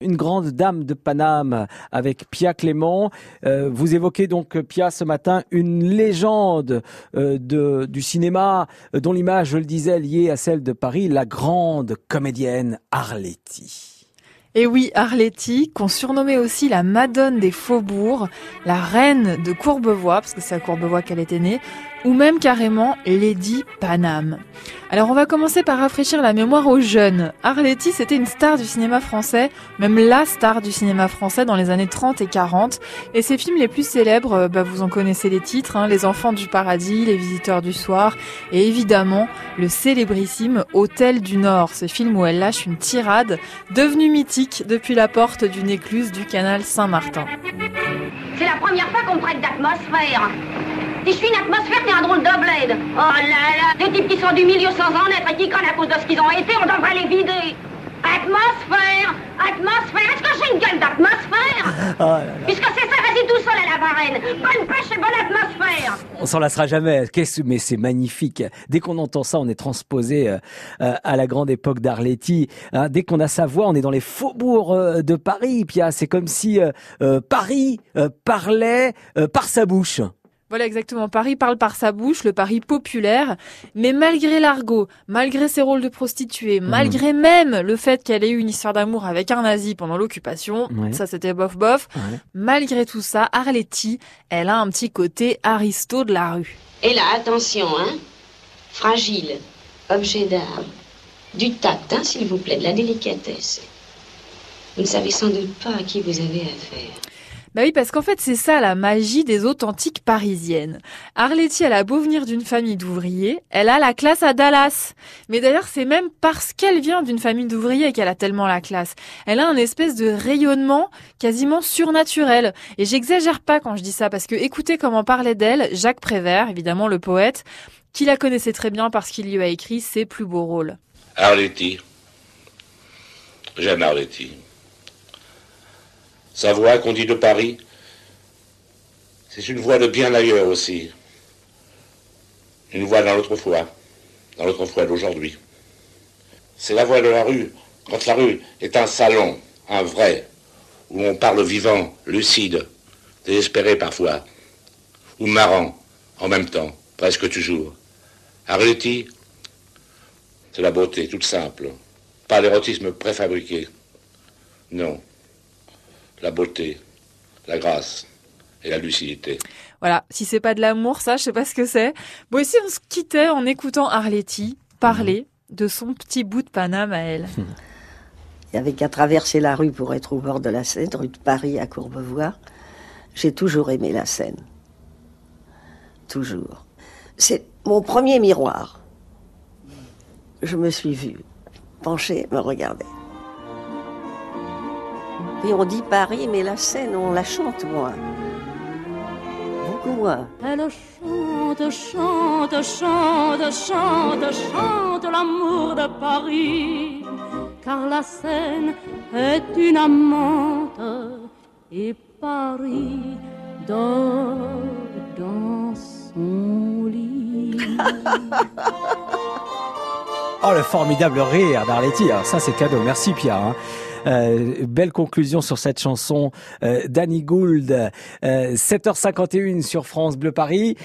Une grande dame de Paname avec Pia Clément. Euh, vous évoquez donc, Pia, ce matin, une légende euh, du cinéma euh, dont l'image, je le disais, liée à celle de Paris, la grande comédienne Arletty. Et oui, Arletty, qu'on surnommait aussi la Madone des Faubourgs, la reine de Courbevoie, parce que c'est à Courbevoie qu'elle était née, ou même carrément Lady Paname. Alors on va commencer par rafraîchir la mémoire aux jeunes. Arletty, c'était une star du cinéma français, même la star du cinéma français dans les années 30 et 40. Et ses films les plus célèbres, euh, bah, vous en connaissez les titres, hein, Les Enfants du Paradis, Les Visiteurs du Soir, et évidemment le célébrissime Hôtel du Nord, ce film où elle lâche une tirade devenue mythique depuis la porte d'une écluse du canal Saint-Martin. C'est la première fois qu'on prête d'atmosphère. Si je suis une atmosphère, t'es un drôle de bled. Oh là là, des types qui sont du milieu sans en être et qui connaissent à cause de ce qu'ils ont été, on devrait les vider. Atmosphère Atmosphère Est-ce que j'ai une gueule d'atmosphère? Oh Puisque c'est ça, vas-y tout seul à la varenne. Bonne pêche et bonne atmosphère On s'en lassera jamais. Mais c'est magnifique. Dès qu'on entend ça, on est transposé euh, euh, à la grande époque d'Arletty. Hein. dès qu'on a sa voix, on est dans les faubourgs euh, de Paris. Pia, c'est comme si Paris parlait par sa bouche. Voilà exactement. Paris parle par sa bouche, le Paris populaire. Mais malgré l'argot, malgré ses rôles de prostituée, mhm. malgré même le fait qu'elle ait eu une histoire d'amour avec un nazi pendant l'occupation, ça c'était bof bof, malgré tout ça, Arletty, elle a un petit côté aristo de la rue. Et là, attention, hein Fragile, objet d'art. Du tact, hein, s'il vous plaît, de la délicatesse. Vous ne savez sans doute pas à qui vous avez affaire. Bah oui, parce qu'en fait, c'est ça la magie des authentiques parisiennes. Arletty, elle a beau venir d'une famille d'ouvriers, elle a la classe à Dallas. Mais d'ailleurs, c'est même parce qu'elle vient d'une famille d'ouvriers qu'elle a tellement la classe. Elle a un espèce de rayonnement quasiment surnaturel. Et j'exagère pas quand je dis ça, parce que écoutez comment parlait d'elle Jacques Prévert, évidemment le poète, qui la connaissait très bien parce qu'il lui a écrit ses plus beaux rôles. Arletty. J'aime Arletty. Sa voix qu'on dit de Paris, c'est une voix de bien ailleurs aussi. Une voix dans l'autre foi, dans l'autre foi d'aujourd'hui. C'est la voix de la rue, quand la rue est un salon, un vrai, où on parle vivant, lucide, désespéré parfois, ou marrant en même temps, presque toujours. Arletty, c'est la beauté toute simple, pas l'érotisme préfabriqué. Non, la beauté, la grâce et la lucidité. Voilà, si c'est pas de l'amour, ça, je sais pas ce que c'est. Bon, ici, on se quittait en écoutant Arletty parler de son petit bout de Paname à elle. Il n'y avait qu'à traverser la rue pour être au bord de la Seine, rue de Paris à Courbevoie. J'ai toujours aimé la Seine. Toujours. C'est mon premier miroir. Je me suis vue, penchée, me regarder. Puis on dit Paris, mais la scène, on la chante moins. Beaucoup moins. Elle chante, chante, chante, chante, chante l'amour de Paris. Car la Seine est une amante et Paris dort dans son lit. oh, le formidable rire d'Arletty. Alors ça, c'est cadeau. Merci, Pierre. Hein. Euh, belle conclusion sur cette chanson euh, Danny Gould. 7h51 euh, sur France Bleu Paris.